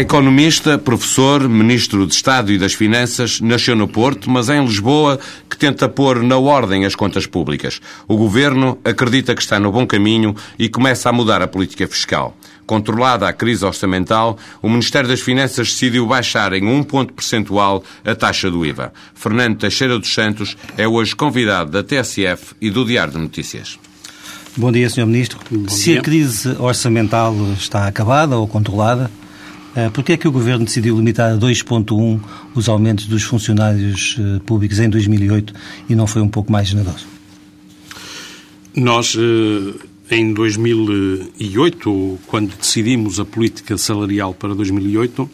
Economista, professor, ministro de Estado e das Finanças, nasceu no Porto, mas é em Lisboa que tenta pôr na ordem as contas públicas. O governo acredita que está no bom caminho e começa a mudar a política fiscal. Controlada a crise orçamental, o Ministério das Finanças decidiu baixar em um ponto percentual a taxa do IVA. Fernando Teixeira dos Santos é hoje convidado da TSF e do Diário de Notícias. Bom dia, Sr. Ministro. Bom Se dia. a crise orçamental está acabada ou controlada, eh, por que é que o Governo decidiu limitar a 2.1 os aumentos dos funcionários eh, públicos em 2008 e não foi um pouco mais generoso? Nós, eh, em 2008, quando decidimos a política salarial para 2008,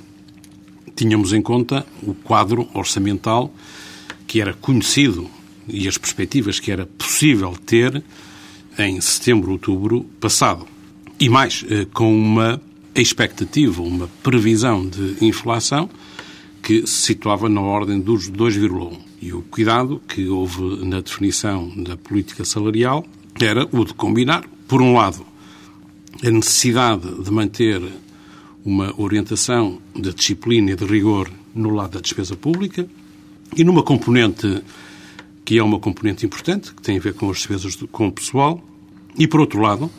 tínhamos em conta o quadro orçamental que era conhecido e as perspectivas que era possível ter em setembro, outubro passado. E mais, com uma expectativa, uma previsão de inflação que se situava na ordem dos 2,1. E o cuidado que houve na definição da política salarial era o de combinar, por um lado, a necessidade de manter uma orientação de disciplina e de rigor no lado da despesa pública e numa componente que é uma componente importante, que tem a ver com as despesas com o pessoal, e, por outro lado,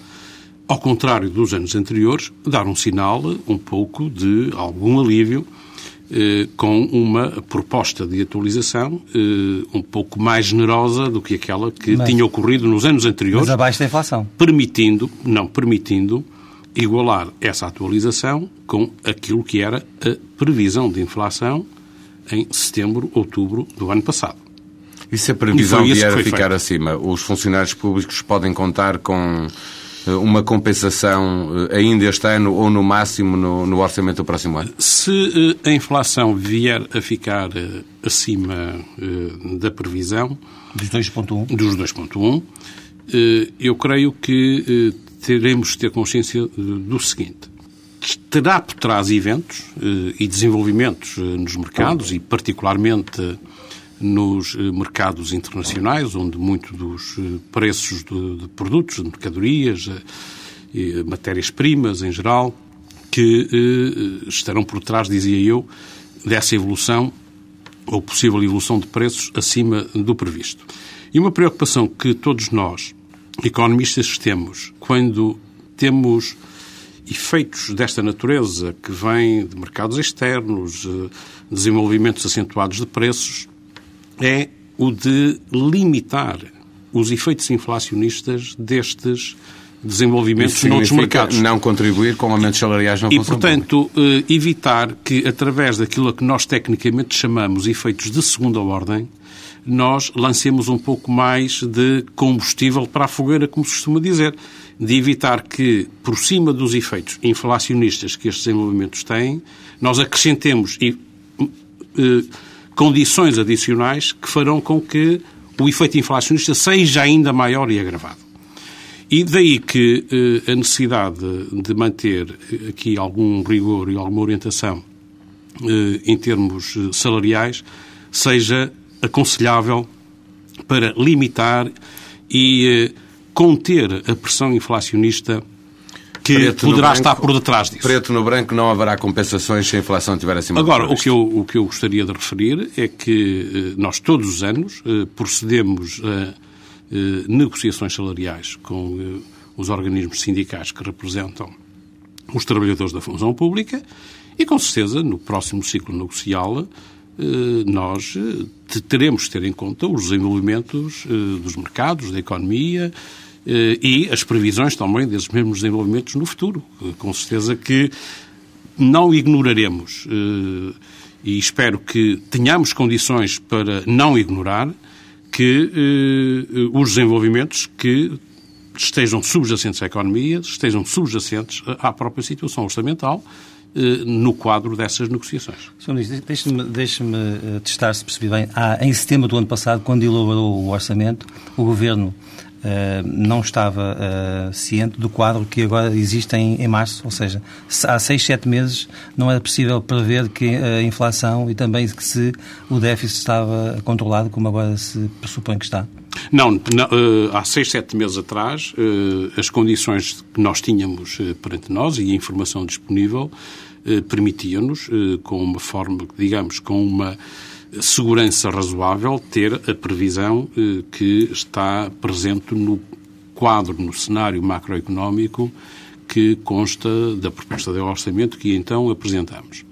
ao contrário dos anos anteriores, dar um sinal um pouco de algum alívio eh, com uma proposta de atualização eh, um pouco mais generosa do que aquela que Mas- tinha ocorrido nos anos anteriores Mas abaixo da inflação. permitindo, não permitindo, igualar essa atualização com aquilo que era a previsão de inflação em setembro, outubro do ano passado. E se a previsão vier a ficar feito. acima, os funcionários públicos podem contar com uma compensação eh, ainda este ano ou no máximo no, no orçamento do próximo ano? Se eh, a inflação vier a ficar eh, acima eh, da previsão, Dos 2.1. dos 2.1, eh, eu creio que eh, teremos de ter consciência eh, do seguinte. Terá por trás eventos eh, e desenvolvimentos eh, nos mercados e particularmente eh, nos eh, mercados internacionais, onde muito dos eh, preços de, de produtos, de mercadorias, eh, matérias-primas em geral, que eh, estarão por trás, dizia eu, dessa evolução ou possível evolução de preços acima do previsto. E uma preocupação que todos nós, economistas, temos quando temos efeitos desta natureza que vêm de mercados externos, desenvolvimentos acentuados de preços, é o de limitar os efeitos inflacionistas destes desenvolvimentos noutros mercados. não contribuir com aumentos salariais na E, função pública. portanto, eh, evitar que, através daquilo que nós tecnicamente chamamos efeitos de segunda ordem, nós lancemos um pouco mais de combustível para a fogueira, como se costuma dizer. De evitar que, por cima dos efeitos inflacionistas que estes desenvolvimentos têm, nós acrescentemos e, eh, condições adicionais que farão com que o efeito inflacionista seja ainda maior e agravado. E daí que eh, a necessidade de manter aqui algum rigor e alguma orientação eh, em termos eh, salariais seja aconselhável para limitar e eh, conter a pressão inflacionista que Preto poderá branco- estar por detrás disso. Preto no branco não haverá compensações se a inflação estiver acima Agora, o que, eu, o que eu gostaria de referir é que eh, nós todos os anos eh, procedemos a eh, negociações salariais com os organismos sindicais que representam os trabalhadores da função pública e, com certeza, no próximo ciclo negocial, nós te- teremos de ter em conta os desenvolvimentos dos mercados, da economia e as previsões também desses mesmos desenvolvimentos no futuro. Eh, Com certeza que não ignoraremos eh, e espero que tenhamos condições para não ignorar que eh, os desenvolvimentos que estejam subjacentes à economia, estejam subjacentes à própria situação orçamental no quadro dessas negociações. Sr. Ministro, deixe-me deixe testar se percebi bem. Ah, em setembro do ano passado, quando elaborou o orçamento, o Governo não estava uh, ciente do quadro que agora existe em, em, março, ou seja, há seis, sete meses não era possível prever que a inflação e também que se o déficit estava controlado, como agora se pressupõe que está. Não, não há seis, sete meses atrás, as condições que nós tínhamos perante nós e a informação disponível permitiam-nos, com uma forma, digamos, com uma segurança razoável ter a previsão eh, que está presente no quadro, no cenário macroeconómico que consta da proposta de orçamento que então apresentamos.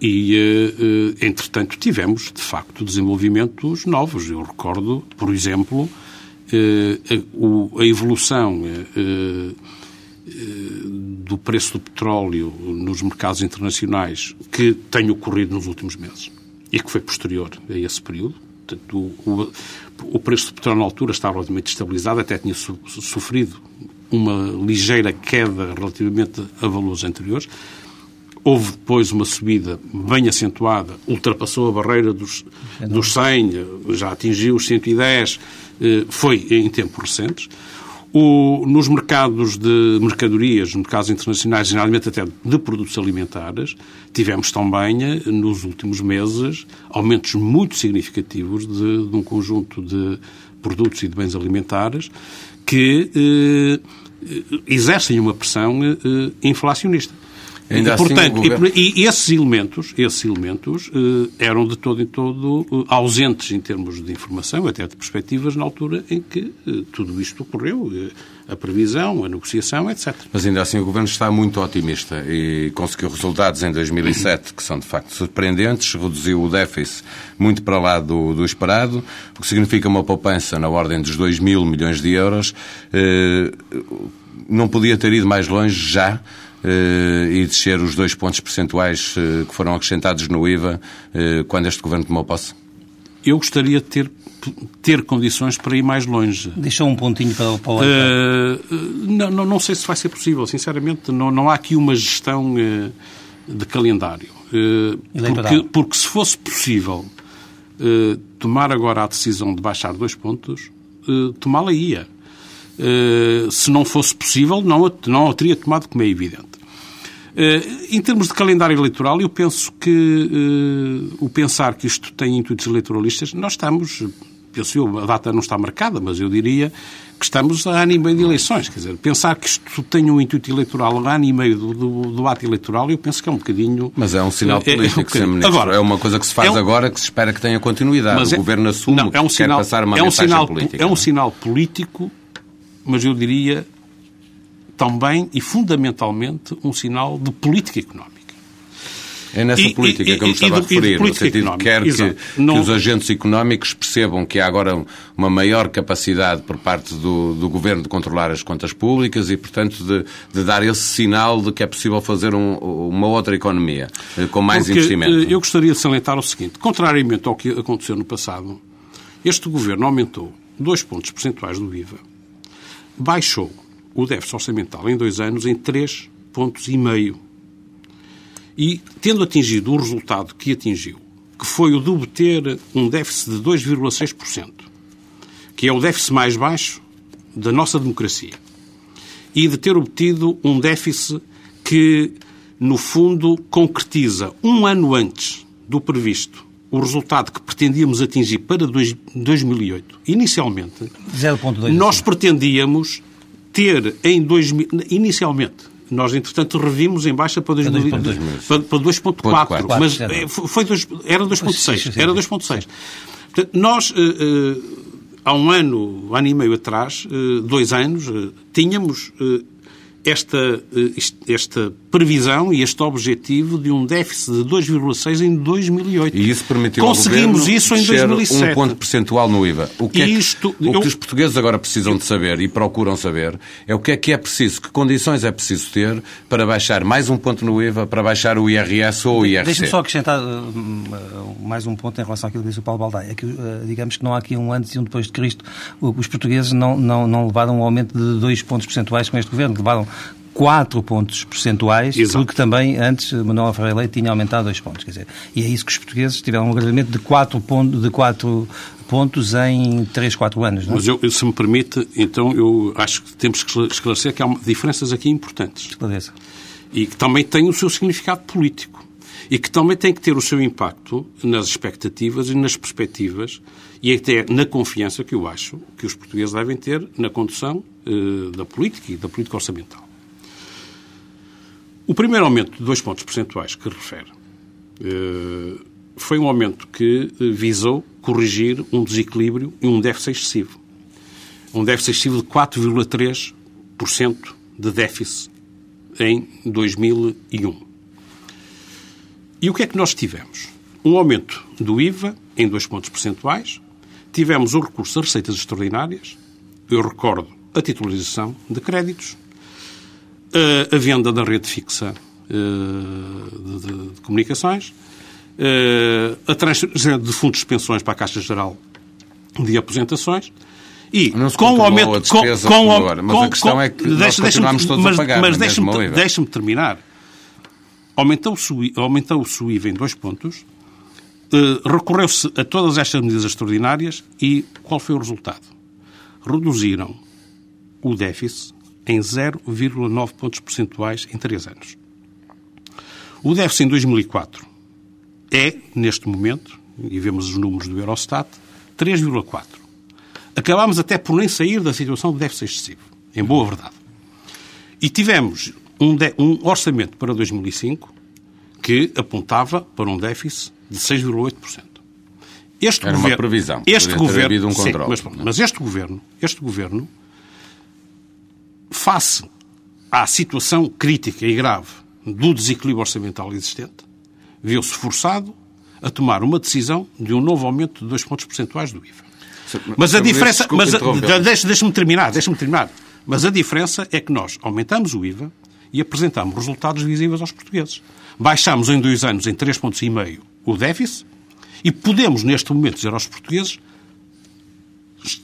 E, eh, eh, entretanto, tivemos, de facto, desenvolvimentos novos. Eu recordo, por exemplo, a evolução do preço do petróleo nos mercados internacionais que tem ocorrido nos últimos meses e que foi posterior a esse período. Portanto, o, o, preço do petróleo na altura estava relativamente estabilizado, até tinha sofrido uma ligeira queda relativamente a valores anteriores. Houve depois uma subida bem acentuada, ultrapassou a barreira dos, dos 100, já atingiu os 110, eh, foi em tempos recentes. O, nos mercados de mercadorias, mercados internacionais, geralmente até de produtos alimentares, tivemos também, eh, nos últimos meses, aumentos muito significativos de, de um conjunto de produtos e de bens alimentares que eh, exercem uma pressão eh, inflacionista. Ainda e, assim, portanto, governo... e, e, esses elementos, esses elementos eh, eram de todo em todo eh, ausentes em termos de informação, até de perspectivas, na altura em que eh, tudo isto ocorreu, a previsão, a negociação, etc. Mas ainda assim o Governo está muito otimista e conseguiu resultados em 2007 que são de facto surpreendentes, reduziu o déficit muito para lá do, do esperado, o que significa uma poupança na ordem dos 2 mil milhões de euros. Não podia ter ido mais longe já e descer os dois pontos percentuais eh, que foram acrescentados no IVA eh, quando este Governo tomou posse? Eu gostaria de ter, ter condições para ir mais longe. Deixou um pontinho para o Paulo. Uh, não, não, não sei se vai ser possível, sinceramente. Não, não há aqui uma gestão uh, de calendário. Uh, porque, porque, se fosse possível tomar agora a decisão de baixar dois pontos, tomá-la ia. se não fosse possível, não, não a teria tomado, como é evidente. Eh, em termos de calendário eleitoral, eu penso que uh, o pensar que isto tem intuitos eleitoralistas, nós estamos, penso eu, a data não está marcada, mas eu diria que estamos a ano e meio de eleições. Quer dizer, pensar que isto tem um intuito eleitoral a ano e meio do, do, do ato eleitoral, eu penso que é um bocadinho. Mas é um sinal político, é, é, um agora, é uma coisa que se faz é um, agora que se espera que tenha continuidade. o é, Governo assume não, é um que sinal, quer passar uma é um mensagem sinal, política. É um sinal político, mas eu diria também e fundamentalmente um sinal de política económica. É nessa e, política e, que eu me estava a referir, no sentido que quer que, Não... que, os agentes económicos percebam que há agora uma maior capacidade por parte do, do Governo de controlar as contas públicas e, portanto, de, de dar esse sinal de que é possível fazer um, uma outra economia eh, com mais Porque, investimento. Eh, eu gostaria de salientar o seguinte, contrariamente ao que aconteceu no passado, este Governo aumentou dois pontos percentuais do IVA, baixou o déficit orçamental em dois anos em três pontos e meio. E tendo atingido o resultado que atingiu, que foi o de obter um déficit de 2,6%, que é o déficit mais baixo da nossa democracia, e de ter obtido um déficit que, no fundo, concretiza um ano antes do previsto o resultado que pretendíamos atingir para 2008, inicialmente, 0,2 nós pretendíamos ter em 2000, inicialmente, nós, entretanto, revimos em baixa para 2.4, para, para 2.4, mas é, foi dois, era 2.6. Era 2.6. Portanto, nós, eh, eh, há um ano, ano e meio atrás, eh, dois anos, tínhamos esta, eh, esta previsão e este objetivo de um déficit de 2,6 em 2008. E isso permitiu Conseguimos isso em 2007. um ponto percentual no IVA. O que, é que, Isto, o eu... que os portugueses agora precisam de saber e procuram saber é o que é que é preciso, que condições é preciso ter para baixar mais um ponto no IVA, para baixar o IRS ou o IRC. Deixe-me só acrescentar uh, mais um ponto em relação àquilo que disse o Paulo Baldaia. É que, uh, digamos que não há aqui um antes e um depois de Cristo. Os portugueses não, não, não levaram um aumento de dois pontos percentuais com este governo, levaram 4 pontos percentuais, Exato. porque também antes Manuel Ferreira Leite tinha aumentado 2 pontos. Quer dizer, e é isso que os portugueses tiveram um agravamento de 4 pontos, de 4 pontos em 3, 4 anos. Não é? Mas eu, se me permite, então eu acho que temos que esclarecer que há diferenças aqui importantes. Esclareça. E que também têm o seu significado político. E que também tem que ter o seu impacto nas expectativas e nas perspectivas e até na confiança que eu acho que os portugueses devem ter na condução eh, da política e da política orçamental. O primeiro aumento de dois pontos percentuais que refere eh, foi um aumento que visou corrigir um desequilíbrio e um déficit excessivo. Um déficit excessivo de 4,3% de déficit em 2001. E o que é que nós tivemos? Um aumento do IVA em dois pontos percentuais, tivemos o recurso a receitas extraordinárias, eu recordo a titularização de créditos, a, a venda da rede fixa uh, de, de, de, comunicações, uh, a transferência de fundos de pensões para a Caixa Geral de Aposentações e com o aumento com, com, agora, mas com, a questão com, é que nós continuamos todos mas, a pagar mas na deixa-me deixa terminar aumentou-se aumentou o IVA em dois pontos uh, recorreu-se a todas estas medidas extraordinárias e qual foi o resultado? reduziram o déficit em 0,9 pontos percentuais em três anos. O déficit em 2004 é, neste momento, e vemos os números do Eurostat, 3,4. Acabámos até por nem sair da situação de déficit excessivo, em boa verdade. E tivemos um, um orçamento para 2005 que apontava para um déficit de 6,8%. Este Era governo, uma previsão. Este governo, um controle, sim, mas, mas este governo, este governo, face à situação crítica e grave do desequilíbrio orçamental existente, viu-se forçado a tomar uma decisão de um novo aumento de dois pontos percentuais do IVA. Mas a diferença, mas deixa, deixa-me terminar, deixa-me terminar. Mas a diferença é que nós aumentamos o IVA e apresentamos resultados visíveis aos portugueses. Baixamos em dois anos em três pontos e meio o déficit e podemos neste momento dizer aos portugueses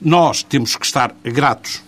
nós temos que estar gratos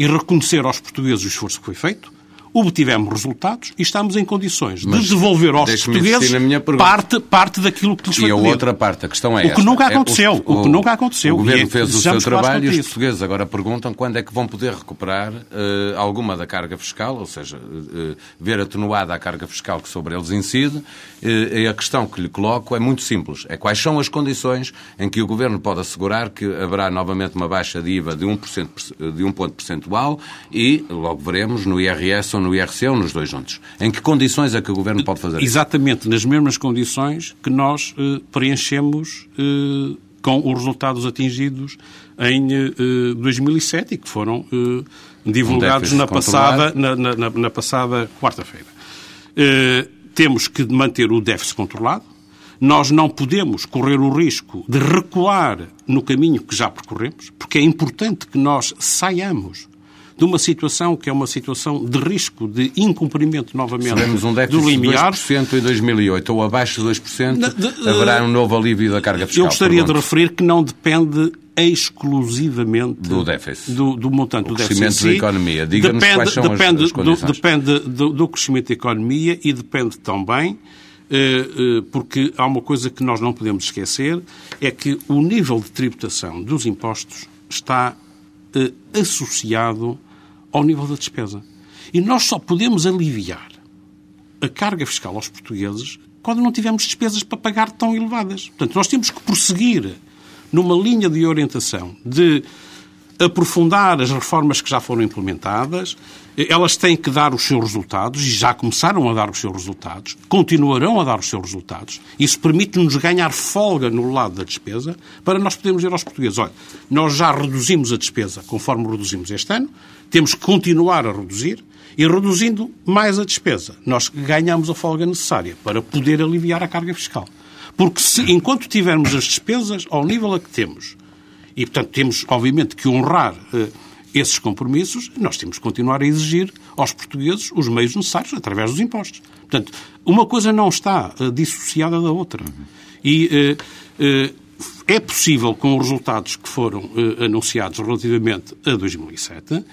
e reconhecer aos portugueses o esforço que foi feito, obtivemos resultados e estamos em condições Mas de devolver aos portugueses parte, parte daquilo que lhes foi E a pedido. outra parte, a questão é O que esta. nunca aconteceu. É, o, o, que nunca aconteceu. O governo é fez o seu trabalho e os portugueses agora perguntam quando é que vão poder recuperar uh, alguma da carga fiscal, ou seja, uh, ver atenuada a carga fiscal que sobre eles incide. Uh, a questão que lhe coloco é muito simples. É quais são as condições em que o governo pode assegurar que haverá novamente uma baixa de IVA de 1%, de 1 ponto percentual e, logo veremos, no IRS no IRC ou nos dois juntos. Em que condições é que o Governo pode fazer Exatamente nas mesmas condições que nós eh, preenchemos eh, com os resultados atingidos em eh, 2007 e que foram eh, divulgados um na passada, na, na, na passada quarta-feira. Eh, temos que manter o déficit controlado. Nós não podemos correr o risco de recuar no caminho que já percorremos, porque é importante que nós saiamos de uma situação que é uma situação de risco de incumprimento novamente Seremos um déficit do limiar. de 2% em 2008 ou abaixo de 2%, de, de, haverá um novo alívio da carga fiscal. Eu gostaria de referir que não depende exclusivamente do déficit, do, do montante o do déficit. crescimento da economia. Diga-nos depende, quais são depende, as, as. Do, depende do, do crescimento da economia e depende também porque há uma coisa que nós não podemos esquecer, é que o nível de tributação dos impostos está associado ao nível da despesa. E nós só podemos aliviar a carga fiscal aos portugueses quando não tivermos despesas para pagar tão elevadas. Portanto, nós temos que prosseguir numa linha de orientação de aprofundar as reformas que já foram implementadas. Elas têm que dar os seus resultados e já começaram a dar os seus resultados, continuarão a dar os seus resultados. Isso permite-nos ganhar folga no lado da despesa para nós podermos dizer aos portugueses: olha, nós já reduzimos a despesa conforme reduzimos este ano, temos que continuar a reduzir e reduzindo mais a despesa, nós ganhamos a folga necessária para poder aliviar a carga fiscal. Porque se, enquanto tivermos as despesas ao nível a que temos, e portanto temos obviamente que honrar uh, esses compromissos, nós temos que continuar a exigir aos portugueses os meios necessários através dos impostos. Portanto, uma coisa não está uh, dissociada da outra. E uh, é possível, com os resultados que foram anunciados relativamente a 2007,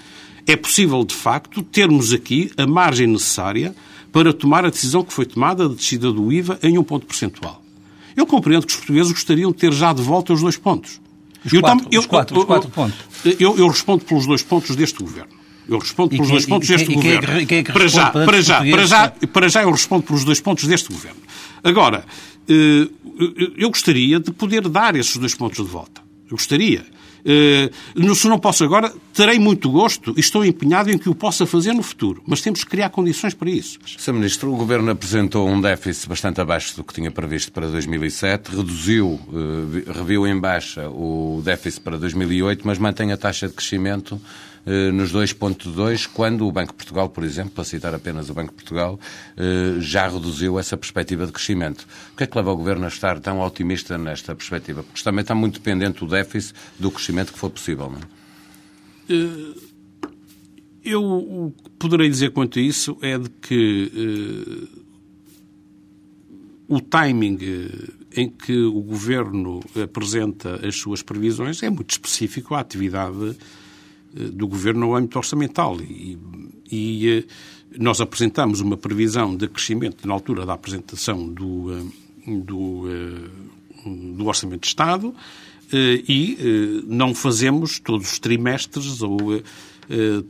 é possível, de facto, termos aqui a margem necessária para tomar a decisão que foi tomada de descida do IVA em um ponto percentual. Eu compreendo que os portugueses gostariam de ter já de volta os dois pontos. Os, eu quatro, eu, os, quatro, eu, os quatro pontos. Eu, respondo pelos dois pontos deste governo. Eu respondo pelos dois pontos deste quem, governo. É, é que para, já, para, já, para, já, para já eu respondo pelos dois pontos deste governo. Agora, eh, eu gostaria de poder dar esses dois pontos de volta. Eu gostaria. Uh, se não posso agora, terei muito gosto e estou empenhado em que o possa fazer no futuro. Mas temos que criar condições para isso. Sr. Ministro, o Governo apresentou um déficit bastante abaixo do que tinha previsto para 2007, reduziu, uh, reviu em baixa o déficit para 2008, mas mantém a taxa de crescimento eh, nos 2.2, quando o Banco de Portugal, por exemplo, para citar apenas o Banco de Portugal, eh, já reduziu essa perspectiva de crescimento. O que é que leva o Governo a estar tão otimista nesta perspectiva? Porque também está muito dependente o déficit do crescimento que for possível, não é? Eh, eu o que poderei dizer quanto a isso é de que o timing em que o Governo apresenta as suas previsões é muito específico à atividade eh, do Governo no âmbito orçamental. E, e eh, nós apresentamos uma previsão de crescimento na altura da apresentação do, eh, do, do Orçamento de Estado e não fazemos todos os trimestres ou eh,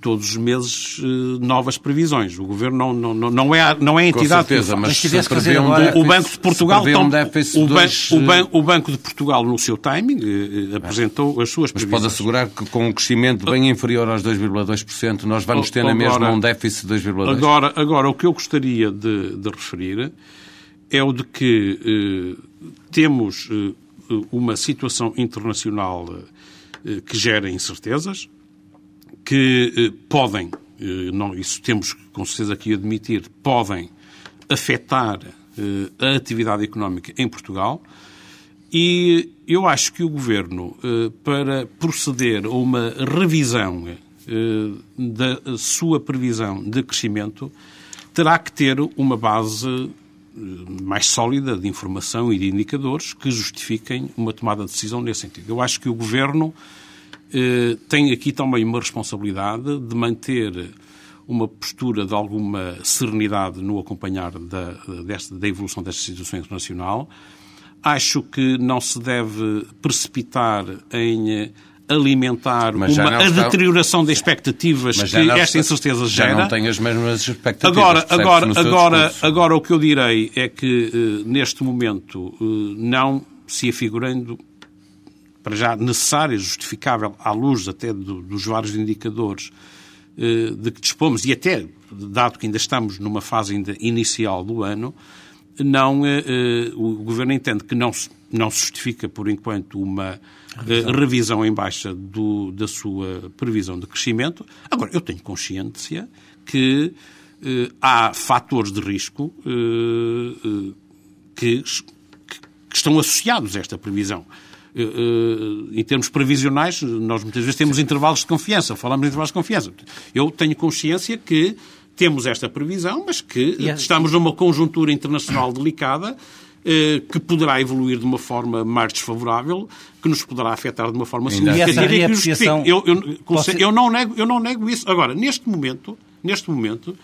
todos os meses eh, novas previsões. O Governo não, não, não, é, não é a entidade... Com certeza, mas, mas se fazer um déficit, o Banco de Portugal... Um o, dois... o, ban, o, Banco de Portugal, no seu timing, eh, apresentou as suas previsões. Mas pode assegurar que com um crescimento bem inferior aos 2,2%, nós vamos ter na mesma um déficit de 2,2%? Agora, agora, o que eu gostaria de, de referir é o de que eh, temos eh, uma situação internacional eh, que gera incertezas, que eh, podem, eh, não, isso temos com certeza aqui admitir, podem afetar eh, a atividade económica em Portugal. E eu acho que o Governo, para proceder a uma revisão da sua previsão de crescimento, terá que ter uma base mais sólida de informação e de indicadores que justifiquem uma tomada de decisão nesse sentido. Eu acho que o Governo tem aqui também uma responsabilidade de manter uma postura de alguma serenidade no acompanhar da, desta, da evolução desta situação internacional. Acho que não se deve precipitar em alimentar uma está... deterioração de expectativas que esta está... incerteza gera. Já não tem as mesmas expectativas. Agora, agora, agora, agora o que eu direi é que eh, neste momento eh, não se afigurando para já necessária, justificável, à luz até do, dos vários indicadores eh, de que dispomos, e até, dado que ainda estamos numa fase ainda inicial do ano, não, eh, eh o Governo entende que não, não se justifica, por enquanto, uma revisão, eh, revisão em baixa do, da sua previsão de crescimento. Agora, eu tenho consciência que eh, há fatores de risco eh, que, que estão associados a esta previsão. Eh, eh, em termos previsionais, nós muitas vezes temos intervalos de confiança, falamos de intervalos de confiança. Eu tenho consciência que temos esta previsão, mas que estamos numa conjuntura internacional delicada eh, que poderá evoluir de uma forma mais desfavorável, que nos poderá afetar de uma forma significativa. Eu, eu, eu, não nego, eu não nego isso. Agora, neste momento, neste momento,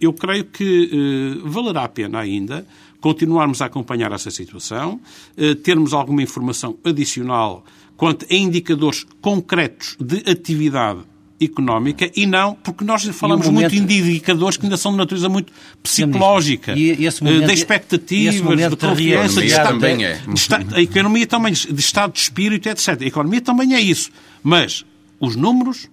eu creio que valerá a pena ainda continuarmos a acompanhar essa situação, eh, termos alguma informação adicional quanto a indicadores concretos de atividade económica e não, porque nós falamos momento, muito de indicadores que ainda são de natureza muito psicológica, e momento, de expectativas, de confiança, de estado, também é. de estado, a economia também, de estado de espírito, etc. A economia também é isso. Mas os números,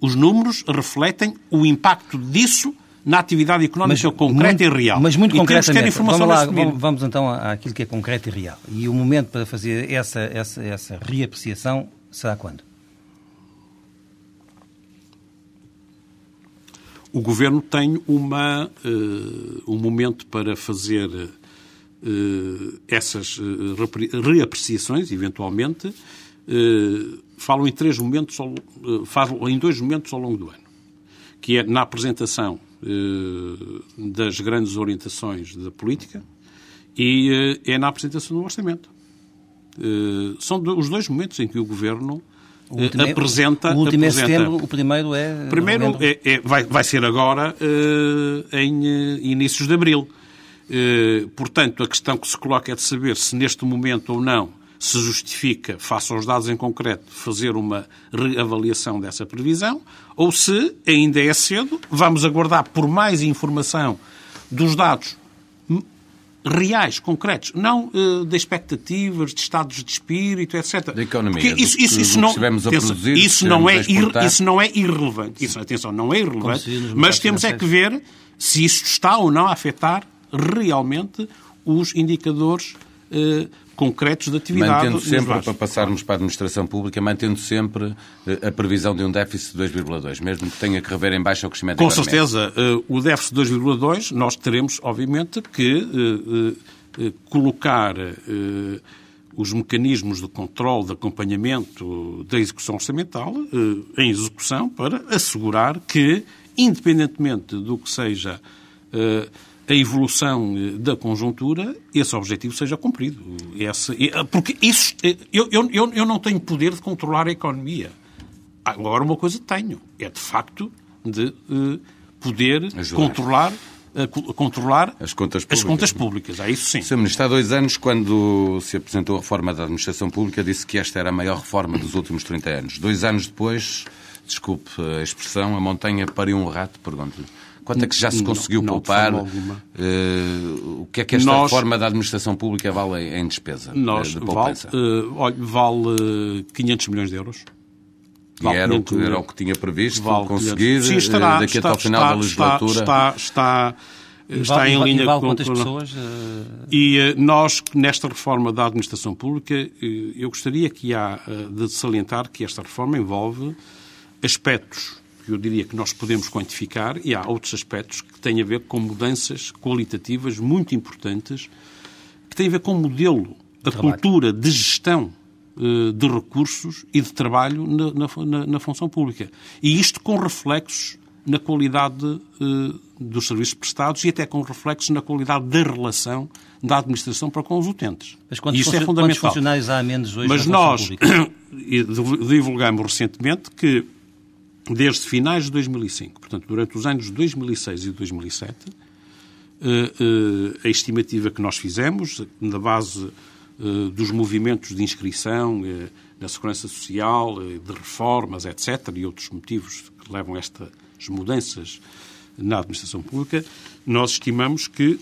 os números refletem o impacto disso na atividade económica mas, concreta muito, e real. Mas muito e concretamente. Vamos, lá, vamos, vamos, então àquilo que é concreto e real. E o momento para fazer essa, essa, essa reapreciação será quando? O Governo tem uma, uh, um momento para fazer uh, essas uh, reapreciações, eventualmente. falam em três momentos, falam em dois momentos ao longo do ano, que é na apresentação eh, das grandes orientações da política e eh, é na apresentação do orçamento. Eh, são os dois momentos em que o Governo último é- apresenta... O último apresenta, é setembro, o primeiro é... Primeiro é, é, vai, vai ser agora em inícios de abril. Portanto, a questão que se coloca é de saber se neste momento ou não se justifica, face aos dados em concreto, fazer uma reavaliação dessa previsão, ou se ainda é cedo, vamos aguardar por mais informação dos dados reais, concretos, não uh, de expectativas, de estados de espírito, etc. Da economia. Porque isso, isso, isso, não, produzir, isso, não é isso não é irrelevante. Isso, atenção, não é irrelevante, mas temos é que ver se isso está ou não a afetar realmente os indicadores uh, concretos de atividade. Mantendo sempre, para passarmos para a administração pública, mantendo sempre eh, a previsão de um déficit de 2,2, mesmo que tenha que rever em baixo o crescimento Com certeza, eh, o déficit de 2,2, nós teremos, obviamente, que eh, colocar os mecanismos de controle, de acompanhamento da execução orçamental em execução para assegurar que, independentemente do que seja a evolução eh, da conjuntura, esse objetivo seja cumprido. Esse, eh, porque isso, eh, eu, eu, eu não tenho poder de controlar a economia. Agora, uma coisa tenho, é de facto de poder Ajudar. controlar controlar as contas públicas. As contas públicas. É isso sim. Sr. Ministro, há dois anos, quando se apresentou a reforma da administração pública, disse que esta era a maior reforma dos últimos 30 anos. Dois anos depois, desculpe a expressão, a montanha pariu um rato, pergunto-lhe. Quanto é que já se conseguiu não, poupar? Não, uh, o que é que esta nós, reforma da administração pública vale em despesa nós, de poupança? Vale, uh, olha, vale 500 milhões de euros. Vale e era, o que, era o que tinha previsto vale conseguir Sim, estará, daqui está, até ao final está, da legislatura? Está, está, está, está em linha com... quantas pessoas? E nós, nesta reforma da administração pública, eu gostaria que há de salientar que esta reforma envolve aspectos que eu diria que nós podemos quantificar, e há outros aspectos que têm a ver com mudanças qualitativas muito importantes, que têm a ver com o modelo, a trabalho. cultura de gestão uh, de recursos e de trabalho na, na, na, função pública. E isto com reflexos na qualidade uh, dos serviços prestados e até com reflexos na qualidade da relação da administração para com os utentes. Mas quantos, Isto é fundamental. funcionários há menos hoje Mas nós divulgamos recentemente que desde finais de 2005, portanto, durante os anos de 2006 e 2007, eh, eh, a estimativa que nós fizemos, na base eh, dos movimentos de inscrição na Segurança Social, de reformas, etc., e outros motivos que levam a estas mudanças na administração pública, nós estimamos que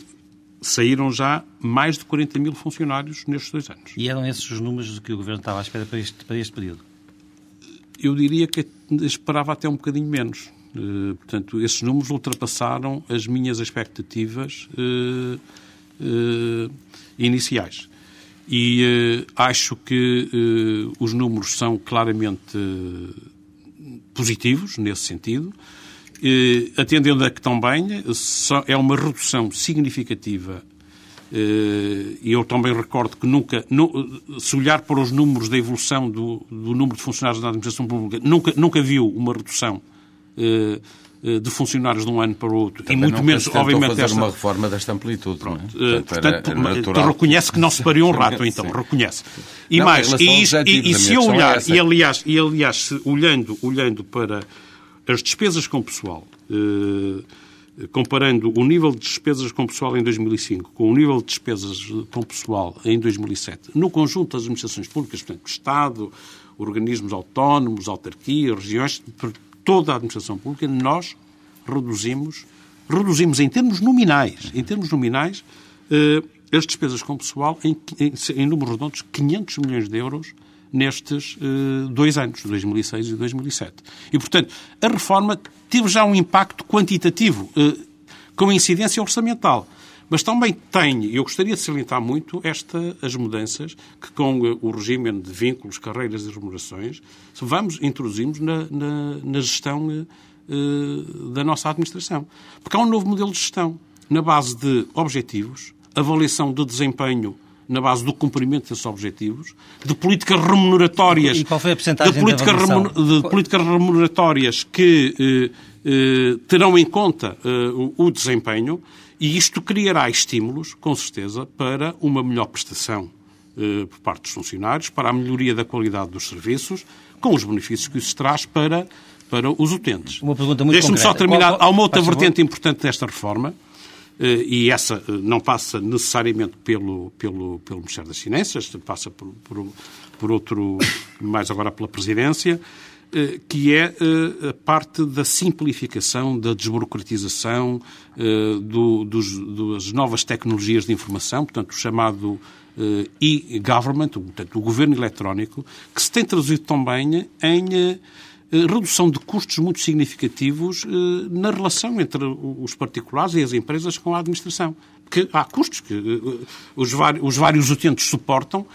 saíram já mais de 40 mil funcionários nestes dois anos. E eram esses os números que o Governo estava à espera para este, para este período? Eu diria que esperava até um bocadinho menos. Uh, portanto, esses números ultrapassaram as minhas expectativas uh, uh, iniciais. E acho que os números são claramente positivos nesse sentido, atendendo a que também é uma redução significativa e eu também recordo que nunca, se olhar para os números da evolução do, do número de funcionários da administração pública, nunca, nunca viu uma redução eh, eh, de funcionários de um ano para o outro. Também e muito menos, obviamente, fazer esta... uma reforma desta amplitude. Pronto. Não é? Portanto, Portanto era, era reconhece que não se pariu um rato, então, Sim. reconhece. E não, mais, e, e, e se eu olhar, é e aliás, e aliás se, olhando, olhando para as despesas com pessoal, eh, comparando o nível de despesas com pessoal em 2005 com o nível de despesas com pessoal em 2007, no conjunto das administrações públicas, portanto, Estado, organismos autónomos, autarquias, regiões, toda a administração pública, nós reduzimos, reduzimos em termos nominais, em termos nominais, eh, as despesas com pessoal em, em, em números redondos 500 milhões de euros nestes uh, dois anos, 2006 e 2007. E, portanto, a reforma teve já um impacto quantitativo, uh, com incidência orçamental. Mas também tem, e eu gostaria de salientar muito, esta, as mudanças que, com uh, o regime de vínculos, carreiras e remunerações, vamos, introduzimos na, na, na gestão da nossa administração. Porque há um novo modelo de gestão, na base de objetivos, avaliação de desempenho na base do cumprimento desses objetivos, de políticas remuneratórias. E qual foi a porcentagem de, política de, políticas remuneratórias que eh, eh, terão em conta eh, o, o, desempenho e isto criará estímulos, com certeza, para uma melhor prestação por parte dos funcionários, para a melhoria da qualidade dos serviços, com os benefícios que isso traz para, para os utentes. Uma pergunta muito Deixe-me só terminar. Qual- Há uma outra favor. vertente importante desta reforma, eh, e essa eh, não passa necessariamente pelo, pelo, pelo Ministério das Finanças, passa por, por, por outro, mais agora pela Presidência, eh, que é eh, a parte da simplificação, da desburocratização, eh, do- dos- das novas tecnologias de informação, portanto, o chamado eh, e-government, portanto, o governo eletrónico, que se tem traduzido também em eh, eh, redução de custos muito significativos eh, na relação entre os particulares e as empresas com a administração. Porque há custos que eh, os vari- os vários utentes suportam,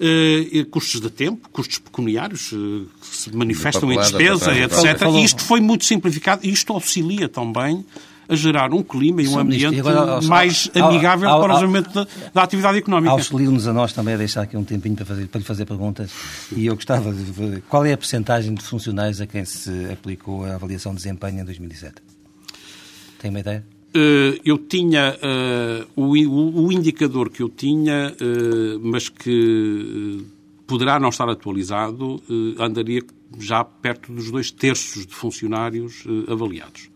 eh, e custos de tempo, custos pecuniários eh, que se manifestam em despesa, etc. Falou- E isto foi muito simplificado e isto auxilia também a gerar um clima e um ambiente agora, ao- mais ao- amigável ao- para o ao- desenvolvimento da, da atividade económica. Auxilie-nos a nós também a deixar aqui um tempinho para, fazer, para lhe fazer perguntas. E eu gostava de ver qual é a percentagem de funcionários a quem se aplicou a avaliação de desempenho em 2017? Tem uma ideia? Eh, eu tinha eh, o, o- indicador que eu tinha, eh, mas que poderá não estar atualizado, eh, andaria já perto dos dois terços de funcionários avaliados.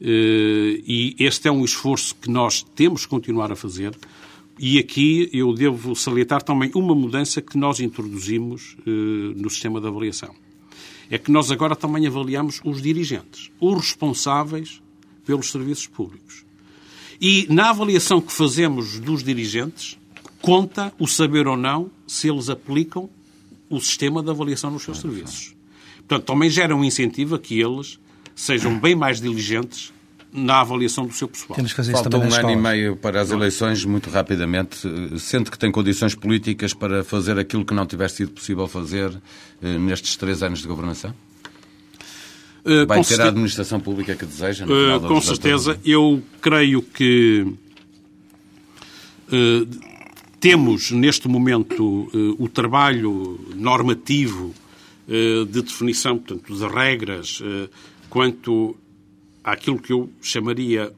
Eh, e este é um esforço que nós temos que continuar a fazer. E aqui eu devo salientar também uma mudança que nós introduzimos eh, no sistema de avaliação. É que nós agora também avaliamos os dirigentes, os responsáveis pelos serviços públicos. E na avaliação que fazemos dos dirigentes, conta o saber ou não se eles aplicam o sistema de avaliação nos seus serviços. Portanto, também gera um incentivo a que eles sejam bem mais diligentes na avaliação do seu pessoal. Temos que fazer Falta um ano e meio para as eleições, muito rapidamente. Sente que tem condições políticas para fazer aquilo que não tivesse sido possível fazer eh, nestes três anos de governação? Uh, Vai com ter a administração pública que deseja? No Uh, com certeza. Eu creio que uh, temos neste momento uh, o trabalho normativo uh, de definição, portanto, de regras uh, quanto àquilo que eu chamaria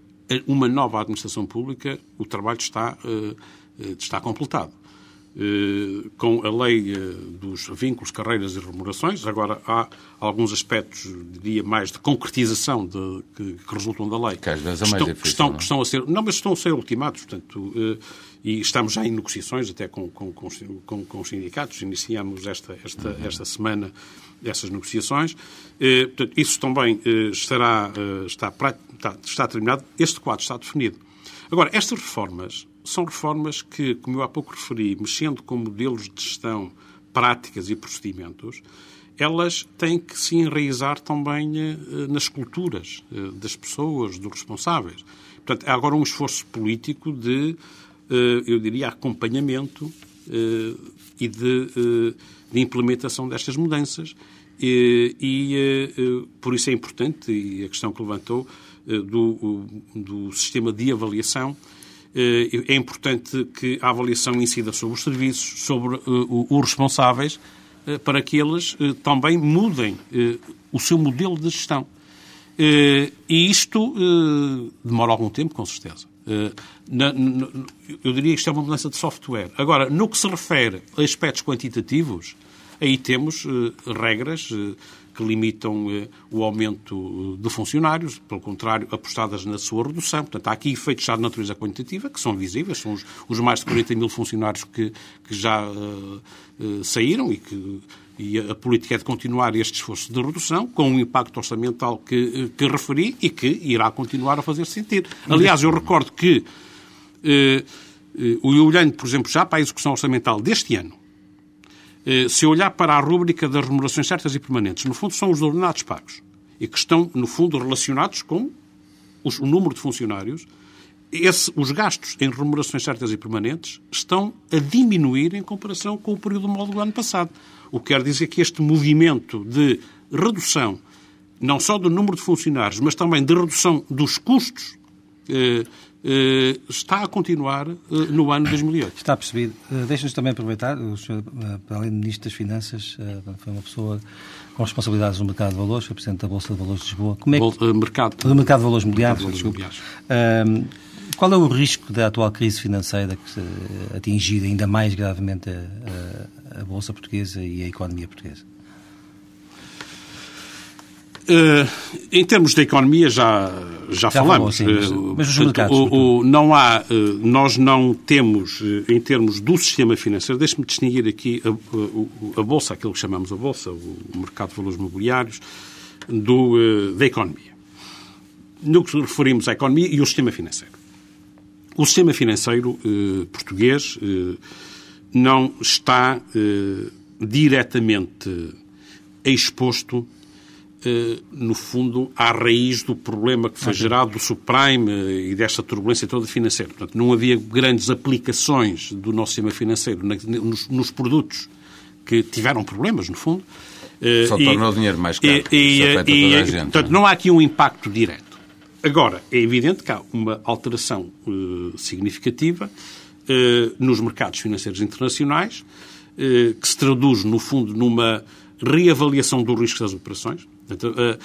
uma nova administração pública, o trabalho está, uh, uh, está completado. Eh, com a lei eh, dos vínculos, carreiras e remunerações. Agora, há alguns aspectos, diria, mais de concretização de- que, que resultam da lei. Que às vezes é mais estão, difícil, Estão, não é? estão a ser, não, mas estão a ser ultimados, portanto, eh, e estamos já em negociações até com, com, com- com os sindicatos. Iniciamos esta, esta, Uhum. esta semana essas negociações. Eh, portanto, isso também eh, estará, eh, está, pra- está, terminado. Este quadro está definido. Agora, estas reformas são reformas que, como eu há pouco referi, mexendo com modelos de gestão, práticas e procedimentos, elas têm que se enraizar também nas culturas das pessoas, dos responsáveis. Portanto, há agora um esforço político de, eu diria, acompanhamento e de, eh, de implementação destas mudanças. E, e, eh, eh, por isso é importante, e a questão que levantou, eh, do, do sistema de avaliação, eh, é importante que a avaliação incida sobre os serviços, sobre eh, os responsáveis, eh, para que eles eh, também mudem eh, o seu modelo de gestão. Eh, E isto eh, demora algum tempo, com certeza. Eh, na- na- eu diria que isto é uma mudança de software. Agora, no que se refere a aspectos quantitativos, aí temos eh, regras eh, que limitam eh, o aumento de funcionários, pelo contrário, apostadas na sua redução. Portanto, há aqui efeitos já de natureza quantitativa que são visíveis, são os, os mais de 40 mil funcionários que, que já saíram e que e a política é de continuar este esforço de redução, com um impacto orçamental que, que referi e que irá continuar a fazer sentido. Aliás, eu recordo que, eh, eh, olhando, por exemplo, já para a execução orçamental deste ano, eh, se olhar para a rúbrica das remunerações certas e permanentes, no fundo são os ordenados pagos e que estão, no fundo, relacionados com os- o número de funcionários, esse- os gastos em remunerações certas e permanentes estão a diminuir em comparação com o período módulo do ano passado. O que quer dizer que este movimento de redução, não só do número de funcionários, mas também de redução dos custos, eh, eh, está a continuar eh, no ano 2008. Está percebido. Eh, Deixa-nos também aproveitar, o senhor, eh, para além de Ministro das Finanças, eh, foi uma pessoa com responsabilidades no mercado de valores, foi Presidente da Bolsa de Valores de Lisboa. Como é que, mercado. do mercado de valores mobiliários, Mercado de valores desculpe. Qual é o risco da atual crise financeira que atingir ainda mais gravemente a, a, a Bolsa Portuguesa e a economia portuguesa? Uh, em termos de economia já, já, já falamos. Falou, sim, mas, mas os mercados, o, o, não há, nós não temos, em termos do sistema financeiro, deixe-me distinguir aqui a, a, Bolsa, aquilo que chamamos a Bolsa, o mercado de valores mobiliários, do, da economia. No que referimos à economia e o sistema financeiro. O sistema financeiro português não está diretamente exposto eh, no fundo, à raiz do problema que foi gerado do subprime eh, e desta turbulência toda financeira. Portanto, não havia grandes aplicações do nosso sistema financeiro nos, nos produtos que tiveram problemas, no fundo. Eh, Só tornou o dinheiro mais caro. E, e, e, portanto, não há aqui um impacto direto. Agora, é evidente que há uma alteração uh, significativa uh, nos mercados financeiros internacionais, uh, que se traduz, no fundo, numa reavaliação do risco das operações. Eh,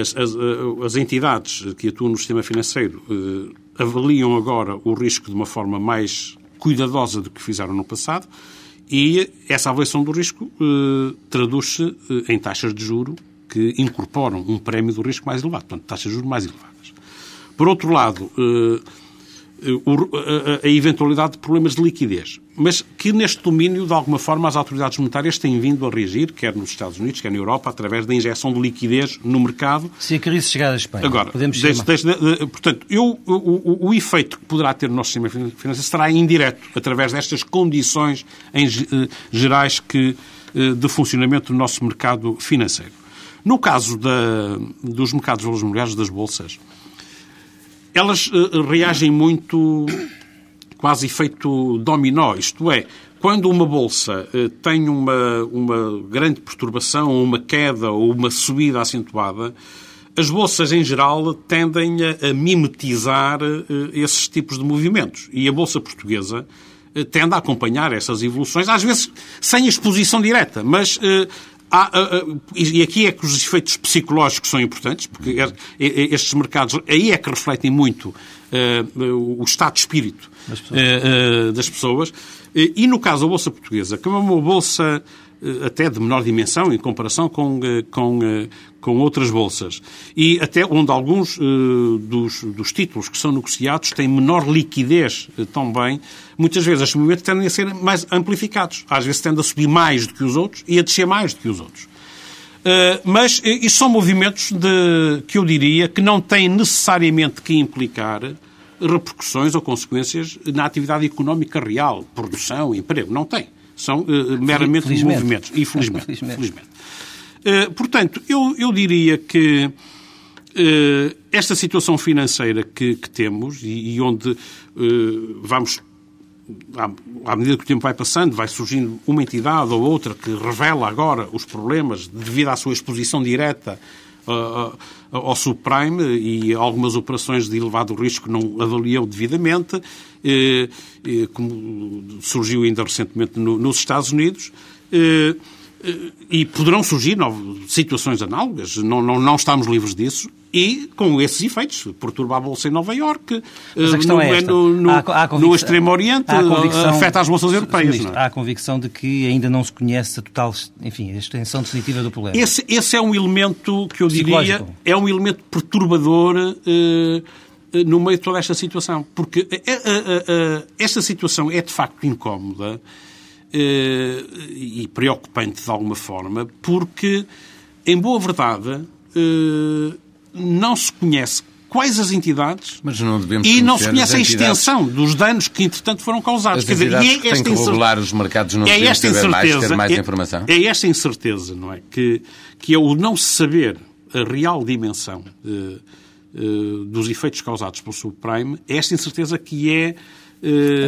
as, as, eh, as, entidades que atuam no sistema financeiro eh, avaliam agora o risco de uma forma mais cuidadosa do que fizeram no passado e essa avaliação do risco traduz-se em taxas de juro que incorporam um prémio do risco mais elevado, portanto, taxas de juros mais elevadas. Por outro lado, a eventualidade de problemas de liquidez, mas que neste domínio, de alguma forma, as autoridades monetárias têm vindo a reagir, quer nos Estados Unidos, quer na Europa, através da injeção de liquidez no mercado. Se a crise chegar à Espanha, Agora, podemos desde, desde, portanto, eu, o, o, o, efeito que poderá ter no nosso sistema financeiro será indireto, através destas condições em, eh, gerais que, eh, de funcionamento do nosso mercado financeiro. No caso da, dos mercados de valores imobiliários das bolsas, elas uh, reagem muito quase efeito dominó, isto é, quando uma bolsa uh, tem uma, uma grande perturbação, uma queda ou uma subida acentuada, as bolsas em geral tendem a, a mimetizar uh, esses tipos de movimentos. E a bolsa portuguesa tende a acompanhar essas evoluções, às vezes sem exposição direta, mas Há, e aqui é que os efeitos psicológicos são importantes, porque é, estes mercados aí é que refletem muito o estado de espírito das pessoas. Das pessoas. E no caso da Bolsa Portuguesa, que é uma bolsa até de menor dimensão em comparação com, eh, com, eh, com outras bolsas. E até onde alguns dos, dos títulos que são negociados têm menor liquidez também, muitas vezes estes movimentos tendem a ser mais amplificados. Às vezes tendem a subir mais do que os outros e a descer mais do que os outros. mas isso são movimentos de, que eu diria que não têm necessariamente que implicar repercussões ou consequências na atividade económica real, produção, emprego. Não tem. São uh, meramente Felizmente. movimentos. Infelizmente. Felizmente. Felizmente. Uh, portanto, eu, eu diria que uh, esta situação financeira que, que temos e, e onde vamos à, medida que o tempo vai passando, vai surgindo uma entidade ou outra que revela agora os problemas devido à sua exposição direta uh, ao subprime e algumas operações de elevado risco não avaliou devidamente, eh, eh, como surgiu ainda recentemente nos Estados Unidos. Eh, e poderão surgir situações análogas, não, não, não estamos livres disso, e com esses efeitos, perturba a Bolsa em Nova Iorque, no, é no, no, há, há no Extremo Oriente, afeta as bolsas europeias. Ministro, é? Há a convicção de que ainda não se conhece a total, enfim, a extensão definitiva do problema. Esse, esse é um elemento que eu diria, é um elemento perturbador eh, no meio de toda esta situação, porque eh, eh, esta situação é de facto incómoda, eh, e preocupante de alguma forma, porque, em boa verdade, eh, não se conhece quais as entidades não e não se conhece a extensão dos danos que, entretanto, foram causados. As Quer dizer, e é têm que regular os mercados, não é esta incerteza, mais, ter mais é, informação? É esta incerteza, não é? Que, que é o não saber a real dimensão uh, uh, dos efeitos causados pelo subprime, é esta incerteza que é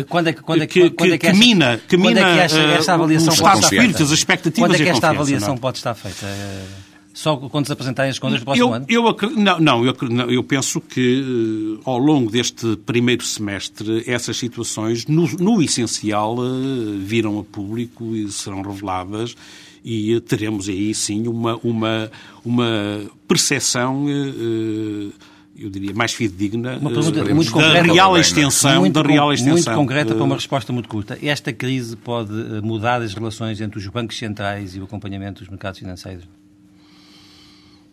quando é que, quando é que, que, quando é que, esta, mina, que mina quando é que esta, esta avaliação pode estar feita? as expectativas Quando é que esta avaliação pode estar feita? Só quando se apresentarem as contas do próximo eu, ano? Eu, não, não eu, eu penso que ao longo deste primeiro semestre essas situações, no, no essencial, viram a público e serão reveladas e teremos aí sim uma, uma, uma percepção eu diria, mais fidedigna Uma pergunta uh, muito da concreta, real extensão. muito, da real extensão muito concreta para uma uh, resposta muito curta. Esta crise pode eh, mudar as relações entre os bancos centrais e o acompanhamento dos mercados financeiros?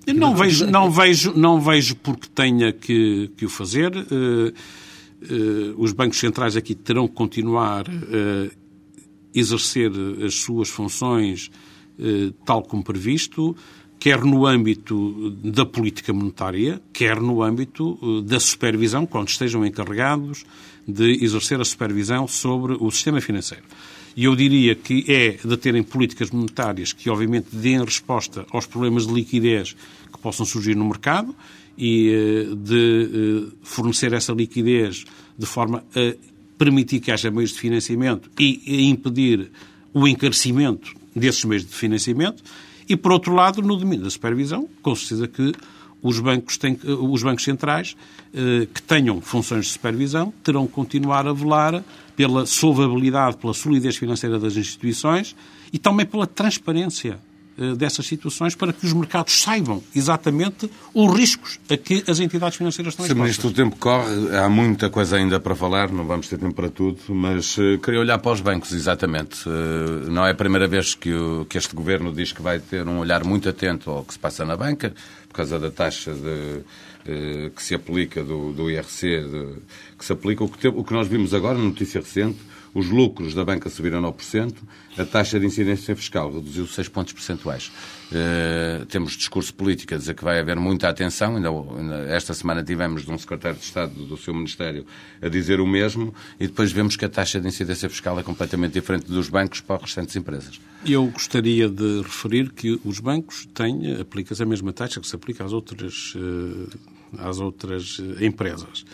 Eu não vejo, não vejo, não vejo porque tenha que, que o fazer. Eh, eh, os bancos centrais aqui terão que continuar a exercer as suas funções eh, tal como previsto, quer no âmbito da política monetária, quer no âmbito eh, da supervisão, quando estejam encarregados de exercer a supervisão sobre o sistema financeiro. E eu diria que é de terem políticas monetárias que, obviamente, deem resposta aos problemas de liquidez que possam surgir no mercado e eh, de eh, fornecer essa liquidez de forma a permitir que haja meios de financiamento e a impedir o encarecimento desses meios de financiamento. E, por outro lado, no domínio da supervisão, com certeza que os bancos, têm, os bancos centrais eh, que tenham funções de supervisão terão que continuar a velar pela solvabilidade, pela solidez financeira das instituições e também pela transparência eh, dessas situações para que os mercados saibam exatamente os riscos a que as entidades financeiras estão Sr. expostas. Ministro, o tempo corre, há muita coisa ainda para falar, não vamos ter tempo para tudo, mas eh, queria olhar para os bancos, exatamente. Eh, não é a primeira vez que, o- que este Governo diz que vai ter um olhar muito atento ao que se passa na banca, por causa da taxa de, eh, que se aplica do, do IRC, de- que se aplica. O que, te- o que nós vimos agora, notícia recente, os lucros da banca subiram 9%, a taxa de incidência fiscal reduziu 6 pontos percentuais. Eh, temos discurso político a dizer que vai haver muita atenção. Ainda, ainda esta semana tivemos de um secretário de Estado do seu Ministério a dizer o mesmo e depois vemos que a taxa de incidência fiscal é completamente diferente dos bancos para as restantes empresas. Eu gostaria de referir que os bancos têm, aplicam a mesma taxa que se aplica às outras, eh, às outras eh, empresas.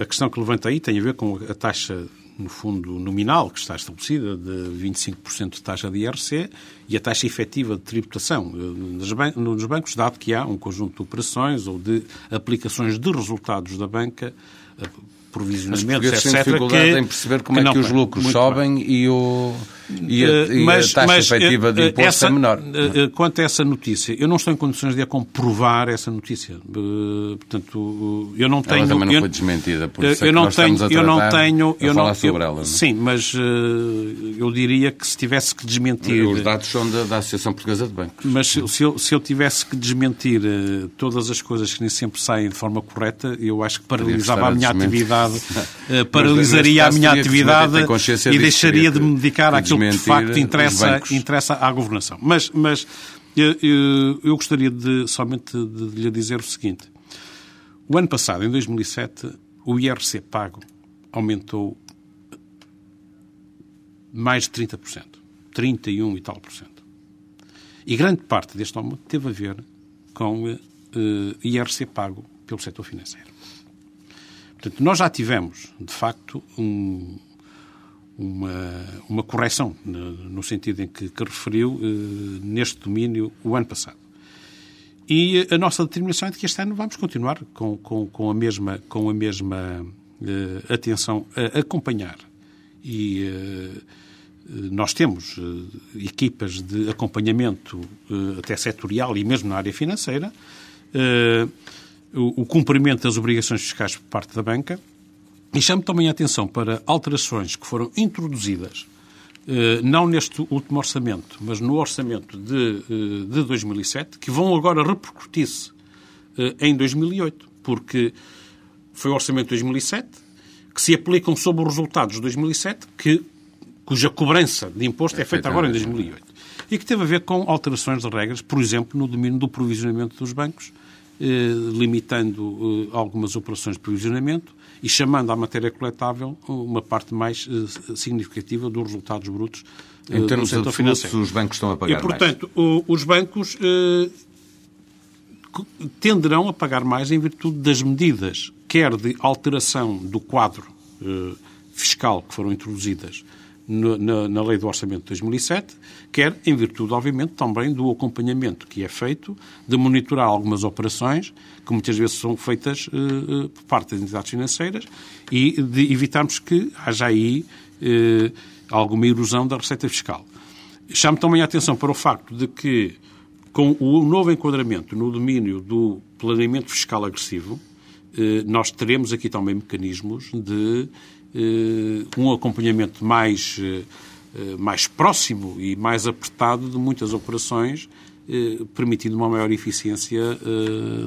A questão que levanta aí tem a ver com a taxa, no fundo, nominal, que está estabelecida de 25% de taxa de IRC e a taxa efetiva de tributação eh, nos ban- nos bancos, dado que há um conjunto de operações ou de aplicações de resultados da banca, eh, Os provisionamentos, etc. dificuldade que- em perceber como é que os lucros sobem e, o, e, a, Eh, e a taxa efetiva de eh, imposto essa- é menor. eh, eh, Quanto a essa notícia, eu não estou em condições de a comprovar essa notícia. Eh, Portanto, eh, eu não tenho... Ela também não eu- foi desmentida, por eh, isso é eu não tenho, eu não tenho, eu falar não, sobre eu- ela, não é? Sim, mas eh, eu diria que se tivesse que desmentir... Os dados são da, da Associação Portuguesa de Bancos. Mas se se eu, se eu tivesse que desmentir eh, todas as coisas que nem sempre saem de forma correta, eu acho que paralisava a minha atividade, eh, Mas, paralisaria a minha atividade e deixaria de me dedicar que àquilo que de facto interessa, interessa à governação. Mas, mas eu, eu- eu gostaria de somente de lhe dizer o seguinte. O ano passado, em 2007, o IRC pago aumentou mais de 30%. 31 e tal por cento. E grande parte deste aumento teve a ver com eh, IRC pago pelo setor financeiro. Portanto, nós já tivemos, de facto, um- uma, uma correção, no, sentido em que, que referiu, eh, neste domínio, o ano passado. E a nossa determinação é de que este ano vamos continuar com, com, com a mesma, com a mesma eh, atenção a acompanhar. E eh, nós temos eh, equipas de acompanhamento até setorial e mesmo na área financeira, o, o cumprimento das obrigações fiscais por parte da banca e chamo também a atenção para alterações que foram introduzidas eh, não neste último orçamento, mas no orçamento de, eh, de 2007, que vão agora repercutir-se eh, em 2008, porque foi o orçamento de 2007 que se aplicam sobre os resultados de 2007, que, cuja cobrança de imposto é, feita agora em 2008. E que teve a ver com alterações de regras, por exemplo, no domínio do provisionamento dos bancos, limitando algumas operações de provisionamento e chamando à matéria coletável uma parte mais eh, significativa dos resultados brutos eh, Em do termos setor absolutos, financeiro. os bancos estão a pagar E, portanto, o- os bancos eh, tenderão a pagar mais em virtude das medidas, quer de alteração do quadro fiscal que foram introduzidas no- na, na Lei do Orçamento de 2007, quer em virtude, obviamente, também do acompanhamento que é feito de monitorar algumas operações que muitas vezes são feitas eh, eh, por parte das entidades financeiras e de evitarmos que haja aí eh, alguma erosão da receita fiscal. Chamo também a atenção para o facto de que com o novo enquadramento no domínio do planeamento fiscal agressivo, nós teremos aqui também mecanismos de um acompanhamento mais, eh, mais próximo e mais apertado de muitas operações permitindo uma maior eficiência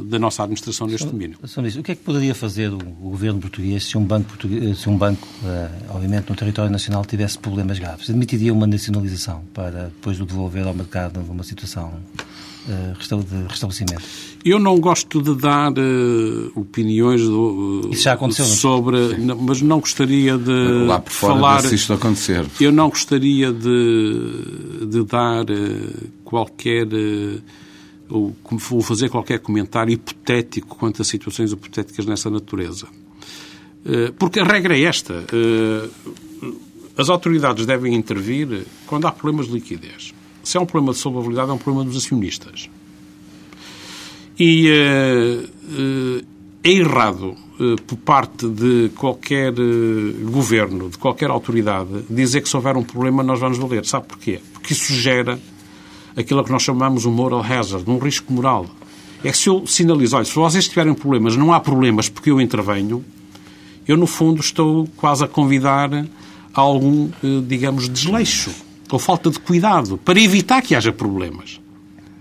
da nossa administração neste domínio. o que é que poderia fazer o governo português se um banco, se um banco obviamente, no território nacional tivesse problemas graves? Admitiria uma nacionalização para depois o devolver ao mercado numa situação restabelecimento? Eu não gosto de dar uh, opiniões do, uh, Isso já aconteceu, sobre, não, mas não gostaria de Lá por fora falar. Se isto acontecer. Eu não gostaria de, de dar uh, qualquer ou vou fazer qualquer comentário hipotético quanto a situações hipotéticas nessa natureza. Porque a regra é esta. As autoridades devem intervir quando há problemas de liquidez. Se é um problema de solvabilidade, é um problema dos acionistas. E uh, uh, é errado, uh, por parte de qualquer governo, de qualquer autoridade, dizer que se houver um problema nós vamos valer. Sabe porquê? Porque isso gera aquilo que nós chamamos o moral hazard, um risco moral. É que se eu sinalizo, olha, se vocês tiverem problemas, não há problemas porque eu intervenho, eu, no fundo, estou quase a convidar a algum, digamos, desleixo ou falta de cuidado para evitar que haja problemas.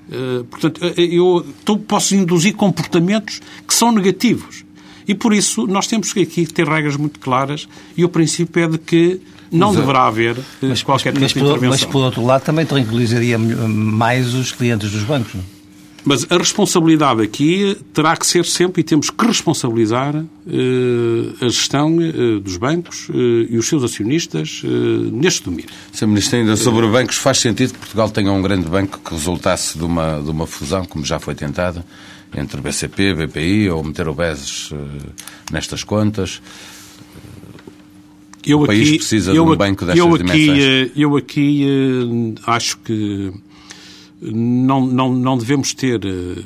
Uh, portanto, eh, eu posso induzir comportamentos que são negativos. E por isso nós temos que aqui ter regras muito claras e o princípio é de que não mas, deverá haver eh, mas, qualquer mas, tipo de intervenção. Mas, por outro lado, também tranquilizaria mais os clientes dos bancos, não? Mas a responsabilidade aqui terá que ser sempre, e temos que responsabilizar eh, a gestão eh, dos bancos eh, e os seus acionistas neste domínio. Sr. Ministro, ainda sobre bancos, faz sentido que Portugal tenha um grande banco que resultasse de uma, de uma fusão, como já foi tentada, entre BCP, BPI, ou meter o BES nestas contas? Eu o país aqui, precisa de um banco destas eu aqui, dimensões? Eu aqui acho que não, não, não devemos ter eh,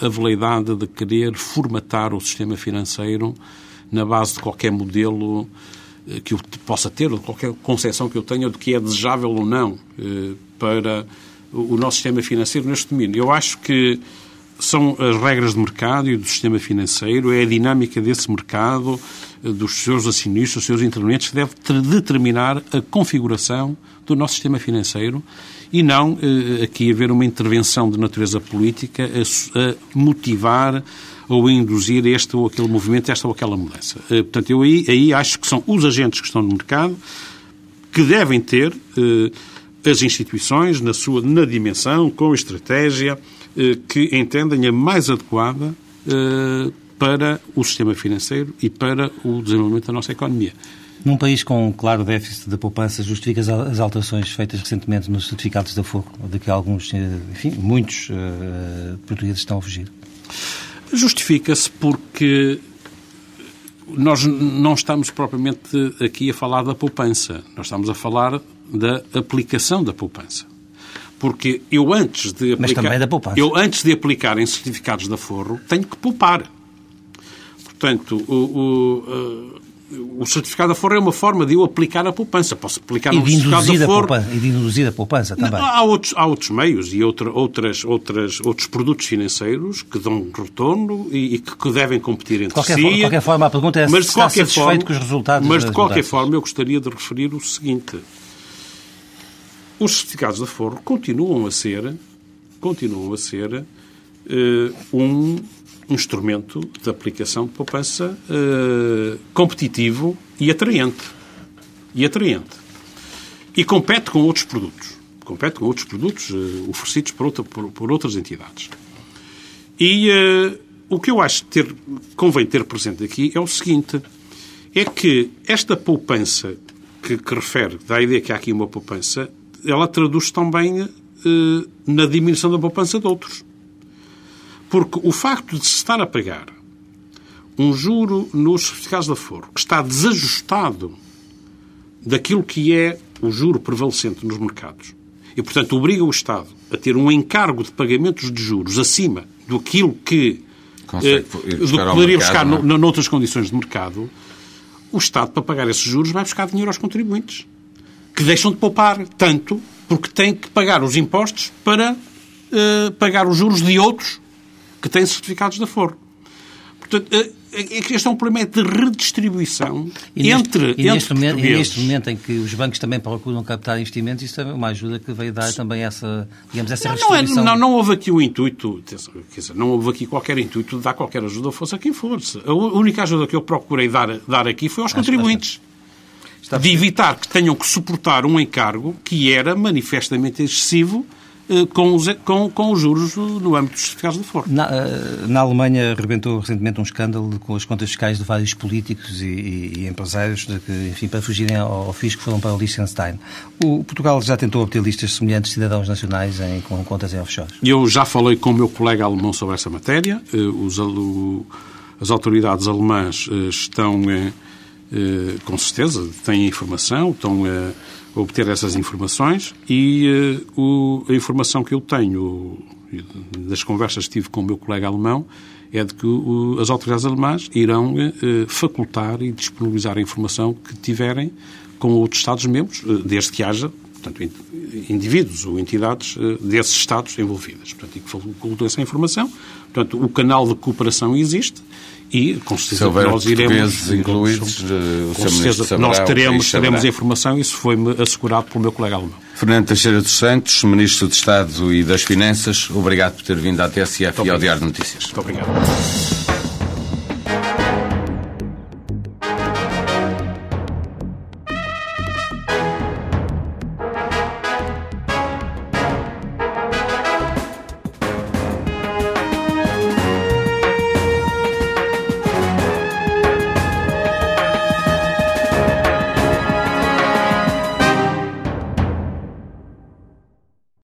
a veleidade de querer formatar o sistema financeiro na base de qualquer modelo eh, que eu possa ter, ou de qualquer concepção que eu tenha do que é desejável ou não eh, para o nosso sistema financeiro neste domínio. Eu acho que são as regras de mercado e do sistema financeiro, é a dinâmica desse mercado, dos seus acionistas, dos seus intervenientes, que deve determinar a configuração do nosso sistema financeiro e não eh, aqui haver uma intervenção de natureza política a, a motivar ou a induzir este ou aquele movimento, esta ou aquela mudança. Eh, portanto, eu aí, aí acho que são os agentes que estão no mercado que devem ter eh, as instituições na sua na dimensão, com estratégia que entendem a mais adequada para o sistema financeiro e para o desenvolvimento da nossa economia. Num país com um claro déficit da poupança, justifica as alterações feitas recentemente nos certificados da fogo, de que alguns, eh, enfim, muitos uh, portugueses estão a fugir? Justifica-se porque nós não estamos propriamente aqui a falar da poupança, nós estamos a falar da aplicação da poupança. Porque eu antes de aplicar, Mas também da poupança. eu antes de aplicar em certificados da Forro tenho que poupar. Portanto, o, o, o certificado da Forro é uma forma de eu aplicar a poupança. Posso aplicar um certificado da Forro... E de induzir a poupança também. Não, há, outros, há outros meios e outra, outras, outras, outros produtos financeiros que dão retorno e, e que devem competir entre qualquer si. de qualquer forma, a pergunta é mas se de qualquer forma, com os resultados. Mas de qualquer forma eu gostaria de referir o seguinte. Os certificados da Forro continuam a ser, continuam a ser uh, um instrumento de aplicação de poupança uh, competitivo e atraente. E atraente. E compete com outros produtos. Compete com outros produtos uh, oferecidos por, outra, por, por, outras entidades. E uh, o que eu acho que ter, convém ter presente aqui é o seguinte: é que esta poupança que, que refere, dá a ideia que há aqui uma poupança, ela traduz também na diminuição da poupança de outros. Porque o facto de se estar a pagar um juro nos certificados de aforo que está desajustado daquilo que é o juro prevalecente nos mercados e, portanto, obriga o Estado a ter um encargo de pagamentos de juros acima do aquilo que, eh, do que poderia buscar é? noutras condições de mercado, o Estado, para pagar esses juros, vai buscar dinheiro aos contribuintes, que deixam de poupar tanto porque têm que pagar os impostos para uh, pagar os juros de outros que têm certificados de aforro. Portanto, uh, este é um problema de redistribuição e entre, neste, e entre neste momento, e neste momento em que os bancos também procuram captar investimentos, isso é uma ajuda que veio dar também essa, digamos, essa não, não, é, redistribuição. não, não houve aqui o intuito, quer dizer, não houve aqui qualquer intuito de dar qualquer ajuda, fosse a quem fosse. A única ajuda que eu procurei dar, dar aqui foi aos contribuintes. De evitar que tenham que suportar um encargo que era manifestamente excessivo eh, com os, com, com os juros no âmbito dos certificados de forno. Na, eh, na Alemanha rebentou recentemente um escândalo com as contas fiscais de vários políticos e, e, e empresários de que, enfim, para fugirem ao, ao fisco foram para o Liechtenstein. O Portugal já tentou obter listas semelhantes de cidadãos nacionais em, com contas em offshore? Eu já falei com o meu colega alemão sobre essa matéria. Eh, os, as autoridades alemãs estão, com certeza, têm informação, estão obter essas informações e uh, o, a informação que eu tenho das conversas que tive com o meu colega alemão é de que o, as autoridades alemãs irão uh, facultar e disponibilizar a informação que tiverem com outros Estados-membros, uh, desde que haja portanto, indivíduos ou entidades desses Estados envolvidas. Portanto, e que facultam essa informação. Portanto, o canal de cooperação existe e com certeza nós iremos, incluídos, iremos, com certeza nós teremos, teremos informação isso foi-me assegurado pelo meu colega alemão. Fernando Teixeira dos Santos, Ministro de Estado e das Finanças, obrigado por ter vindo à TSF Muito e ao Diário de Notícias. Muito obrigado.